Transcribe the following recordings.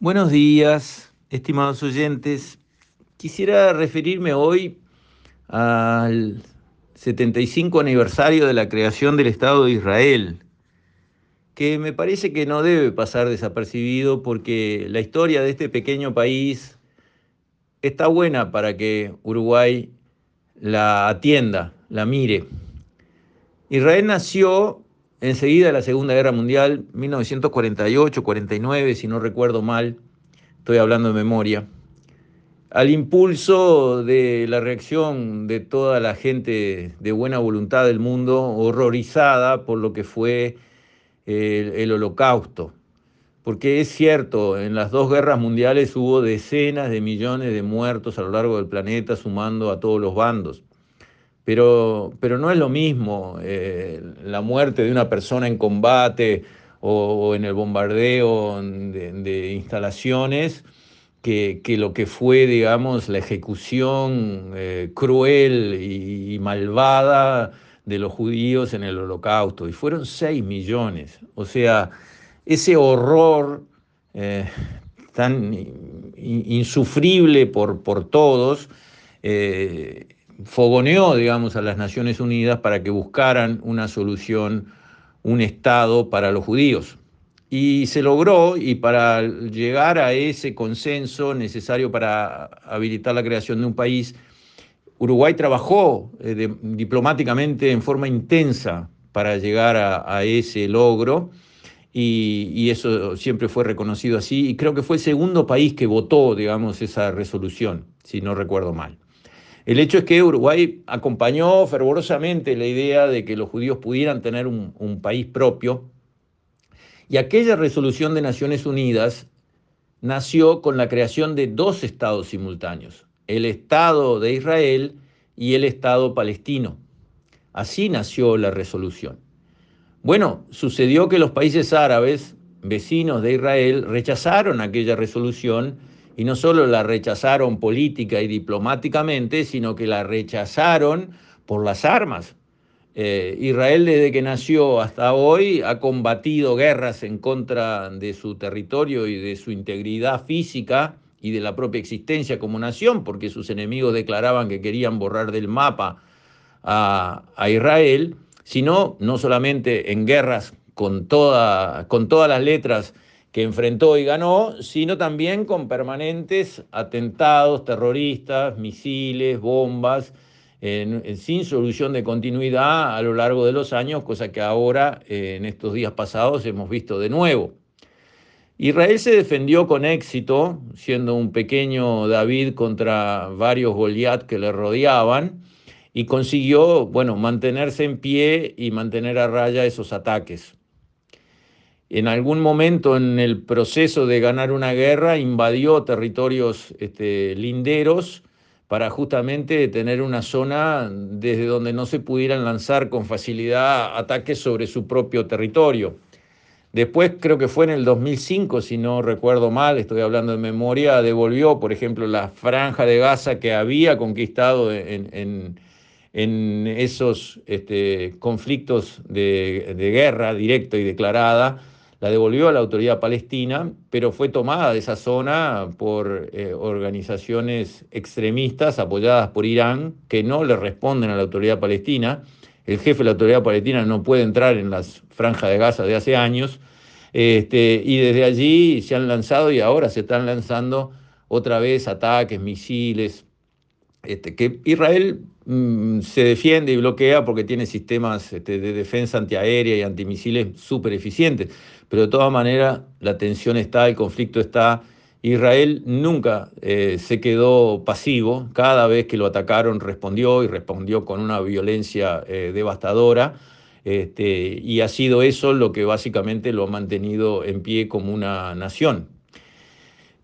Buenos días, estimados oyentes. Quisiera referirme hoy al 75 aniversario de la creación del Estado de Israel, que me parece que no debe pasar desapercibido porque la historia de este pequeño país está buena para que Uruguay la atienda, la mire. Israel nació enseguida la Segunda Guerra Mundial, 1948-49, si no recuerdo mal, estoy hablando de memoria, al impulso de la reacción de toda la gente de buena voluntad del mundo, horrorizada por lo que fue el, el holocausto. Porque es cierto, en las dos guerras mundiales hubo decenas de millones de muertos a lo largo del planeta, sumando a todos los bandos. Pero, pero no es lo mismo eh, la muerte de una persona en combate o, en el bombardeo de, instalaciones que, que, lo que fue, digamos, la ejecución eh, cruel y, malvada de los judíos en el holocausto. Y fueron 6 millones. O sea, ese horror eh, tan insufrible por, por todos, fogoneó, digamos, a las Naciones Unidas para que buscaran una solución, un Estado para los judíos. Y se logró, y para llegar a ese consenso necesario para habilitar la creación de un país, Uruguay trabajó eh, diplomáticamente en forma intensa para llegar a, a ese logro. Y, y, eso siempre fue reconocido así, y creo que fue el segundo país que votó, digamos, esa resolución, si no recuerdo mal. El hecho es que Uruguay acompañó fervorosamente la idea de que los judíos pudieran tener un, país propio, y aquella resolución de Naciones Unidas nació con la creación de dos estados simultáneos, el Estado de Israel y el Estado palestino. Así nació la resolución. Bueno, sucedió que los países árabes, vecinos de Israel, rechazaron aquella resolución y no solo la rechazaron política y diplomáticamente, sino que la rechazaron por las armas. Eh, Israel desde que nació hasta hoy ha combatido guerras en contra de su territorio y de su integridad física y de la propia existencia como nación, porque sus enemigos declaraban que querían borrar del mapa a, a Israel sino no solamente en guerras con, toda, con todas las letras que enfrentó y ganó, sino también con permanentes atentados terroristas, misiles, bombas, sin solución de continuidad a lo largo de los años, cosa que ahora, eh, en estos días pasados, hemos visto de nuevo. Israel se defendió con éxito, siendo un pequeño David contra varios Goliat que le rodeaban, y consiguió, bueno, mantenerse en pie y mantener a raya esos ataques. En algún momento en el proceso de ganar una guerra invadió territorios este, linderos para justamente tener una zona desde donde no se pudieran lanzar con facilidad ataques sobre su propio territorio. Después, creo que fue en el 2005, si no recuerdo mal, estoy hablando de memoria, devolvió, por ejemplo, la franja de Gaza que había conquistado en, esos este, conflictos de, guerra directa y declarada, la devolvió a la autoridad palestina, pero fue tomada de esa zona por eh, organizaciones extremistas apoyadas por Irán que no le responden a la autoridad palestina. El jefe de la autoridad palestina no puede entrar en las franjas de Gaza de hace años, este, y desde allí se han lanzado y ahora se están lanzando otra vez ataques, misiles, este, que Israel mm, se defiende y bloquea porque tiene sistemas este, de defensa antiaérea y antimisiles súper eficientes, pero de todas maneras la tensión está, el conflicto está. Israel nunca eh, se quedó pasivo, cada vez que lo atacaron respondió y respondió con una violencia eh, devastadora. Este, y ha sido eso lo que básicamente lo ha mantenido en pie como una nación.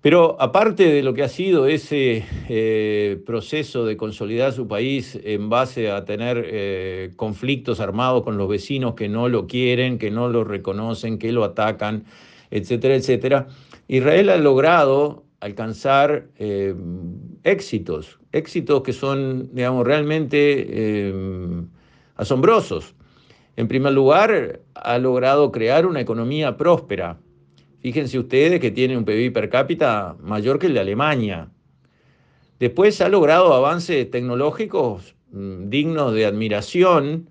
Pero aparte de lo que ha sido ese eh, proceso de consolidar su país en base a tener eh, conflictos armados con los vecinos que no lo quieren, que no lo reconocen, que lo atacan, etcétera, etcétera, Israel ha logrado alcanzar eh, éxitos, éxitos que son, digamos, realmente asombrosos. En primer lugar, ha logrado crear una economía próspera, Fíjense ustedes que tiene un PIB per cápita mayor que el de Alemania. Después ha logrado avances tecnológicos mm, dignos de admiración,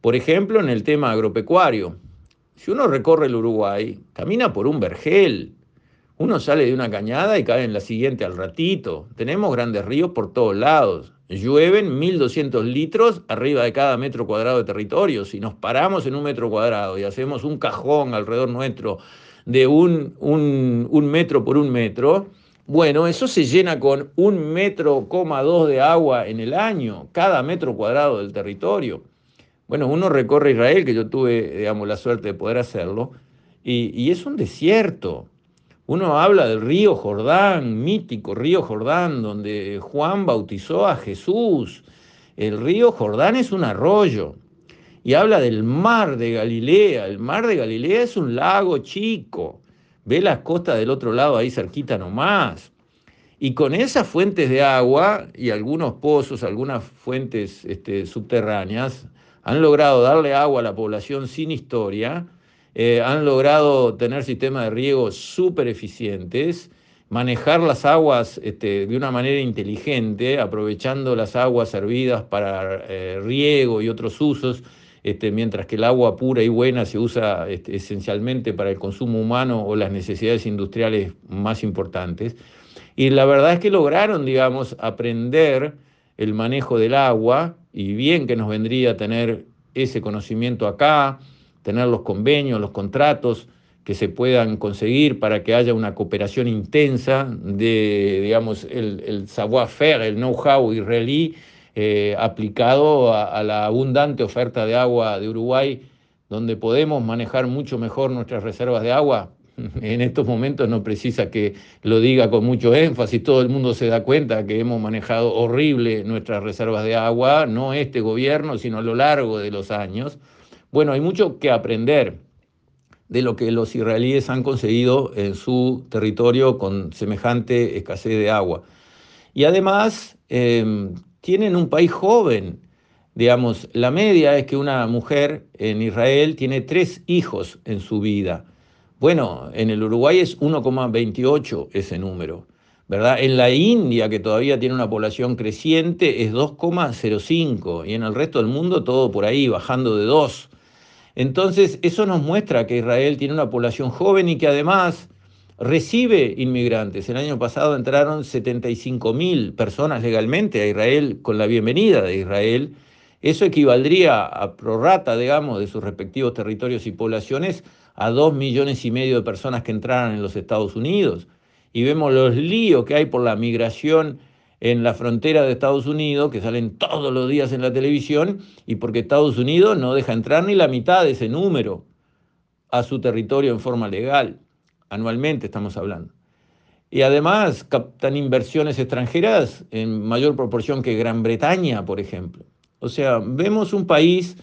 por ejemplo, en el tema agropecuario. Si uno recorre el Uruguay, camina por un vergel, uno sale de una cañada y cae en la siguiente al ratito. Tenemos grandes ríos por todos lados. Llueven 1.200 litros arriba de cada metro cuadrado de territorio. Si nos paramos en un metro cuadrado y hacemos un cajón alrededor nuestro de un, un, un metro por un metro, bueno, eso se llena con un metro coma dos de agua en el año, cada metro cuadrado del territorio. Bueno, uno recorre Israel, que yo tuve, digamos, la suerte de poder hacerlo, y, y es un desierto. Uno habla del río Jordán, mítico río Jordán, donde Juan bautizó a Jesús. El río Jordán es un arroyo. Y habla del mar de Galilea. El mar de Galilea es un lago chico. Ve las costas del otro lado ahí cerquita nomás. Y con esas fuentes de agua y algunos pozos, algunas fuentes este, subterráneas, han logrado darle agua a la población sin historia eh, han logrado tener sistemas de riego súper eficientes, manejar las aguas este, de una manera inteligente, aprovechando las aguas servidas para eh, riego y otros usos, este, mientras que el agua pura y buena se usa este, esencialmente para el consumo humano o las necesidades industriales más importantes. Y la verdad es que lograron, digamos, aprender el manejo del agua, y bien que nos vendría tener ese conocimiento acá, tener los convenios, los contratos que se puedan conseguir para que haya una cooperación intensa de, digamos, el, savoir-faire, el know-how israelí eh, aplicado a, la abundante oferta de agua de Uruguay, donde podemos manejar mucho mejor nuestras reservas de agua. En estos momentos no precisa que lo diga con mucho énfasis, todo el mundo se da cuenta que hemos manejado horrible nuestras reservas de agua, no este gobierno, sino a lo largo de los años. Bueno, hay mucho que aprender de lo que los israelíes han conseguido en su territorio con semejante escasez de agua. Y además em, tienen un país joven. Digamos, la media es que una mujer en Israel tiene tres hijos en su vida. Bueno, en el Uruguay es 1,28 ese número. ¿verdad? En la India, que todavía tiene una población creciente, es 2,05 y en el resto del mundo todo por ahí, bajando de 2. Entonces, eso nos muestra que Israel tiene una población joven y que además recibe inmigrantes. El año pasado entraron 75 mil personas legalmente a Israel con la bienvenida de Israel. Eso equivaldría a prorrata, digamos, de sus respectivos territorios y poblaciones a dos millones y medio de personas que entraran en los Estados Unidos. Y vemos los líos que hay por la migración en la frontera de Estados Unidos, que salen todos los días en la televisión, y porque Estados Unidos no deja entrar ni la mitad de ese número a su territorio en forma legal. Anualmente estamos hablando. Y además captan inversiones extranjeras en mayor proporción que Gran Bretaña, por ejemplo. O sea, vemos un país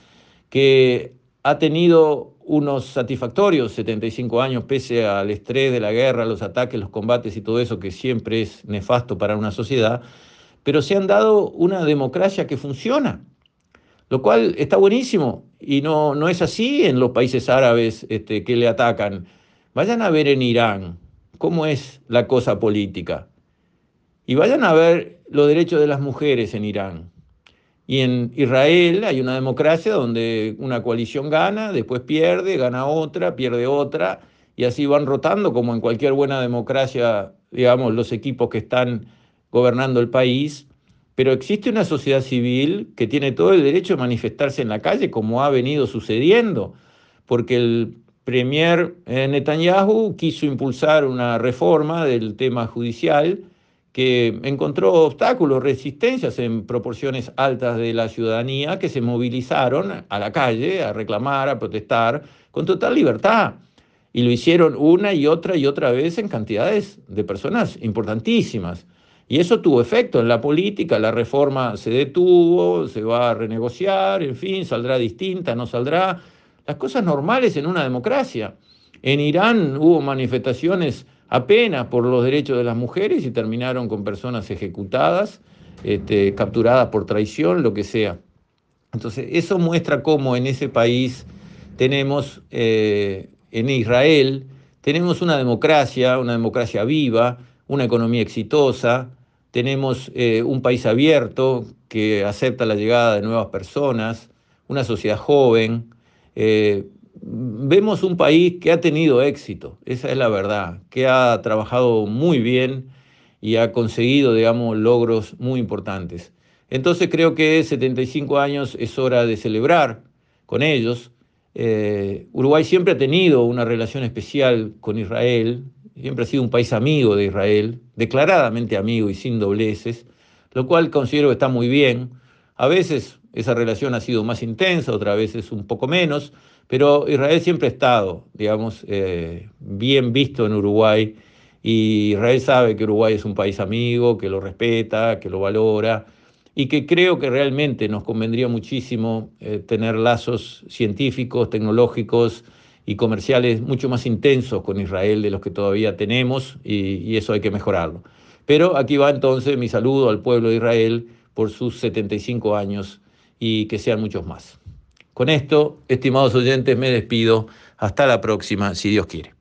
que ha tenido unos satisfactorios 75 años pese al estrés de la guerra, los ataques, los combates y todo eso que siempre es nefasto para una sociedad, pero se han dado una democracia que funciona, lo cual está buenísimo y no, no es así en los países árabes este, que le atacan. Vayan a ver en Irán cómo es la cosa política y vayan a ver los derechos de las mujeres en Irán. Y en Israel hay una democracia donde una coalición gana, después pierde, gana otra, pierde otra, y así van rotando como en cualquier buena democracia, digamos, los equipos que están gobernando el país. Pero existe una sociedad civil que tiene todo el derecho de manifestarse en la calle, como ha venido sucediendo, porque el premier eh, Netanyahu quiso impulsar una reforma del tema judicial que encontró obstáculos, resistencias en proporciones altas de la ciudadanía que se movilizaron a la calle a reclamar, a protestar con total libertad. Y lo hicieron una y otra y otra vez en cantidades de personas importantísimas. Y eso tuvo efecto en la política, la reforma se detuvo, se va a renegociar, en fin, saldrá distinta, no saldrá. Las cosas normales en una democracia. En Irán hubo manifestaciones apenas por los derechos de las mujeres y terminaron con personas ejecutadas, este, capturadas por traición, lo que sea. Entonces, eso muestra cómo en ese país tenemos, eh, en Israel, Tenemos una democracia, una democracia viva, una economía exitosa, tenemos eh, un país abierto que acepta la llegada de nuevas personas, una sociedad joven. Eh, vemos un país que ha tenido éxito, esa es la verdad, que ha trabajado muy bien y ha conseguido, digamos, logros muy importantes. Entonces creo que 75 años es hora de celebrar con ellos. Eh, Uruguay siempre ha tenido una relación especial con Israel, siempre ha sido un país amigo de Israel, declaradamente amigo y sin dobleces, lo cual considero que está muy bien. A veces esa relación ha sido más intensa, otras veces un poco menos, pero Israel siempre ha estado, digamos, eh, bien visto en Uruguay y Israel sabe que Uruguay es un país amigo, que lo respeta, que lo valora y que creo que realmente nos convendría muchísimo eh, tener lazos científicos, tecnológicos, y comerciales mucho más intensos con Israel de los que todavía tenemos y, eso hay que mejorarlo. Pero aquí va entonces mi saludo al pueblo de Israel por sus 75 años y que sean muchos más. Con esto, estimados oyentes, me despido. Hasta la próxima, si Dios quiere.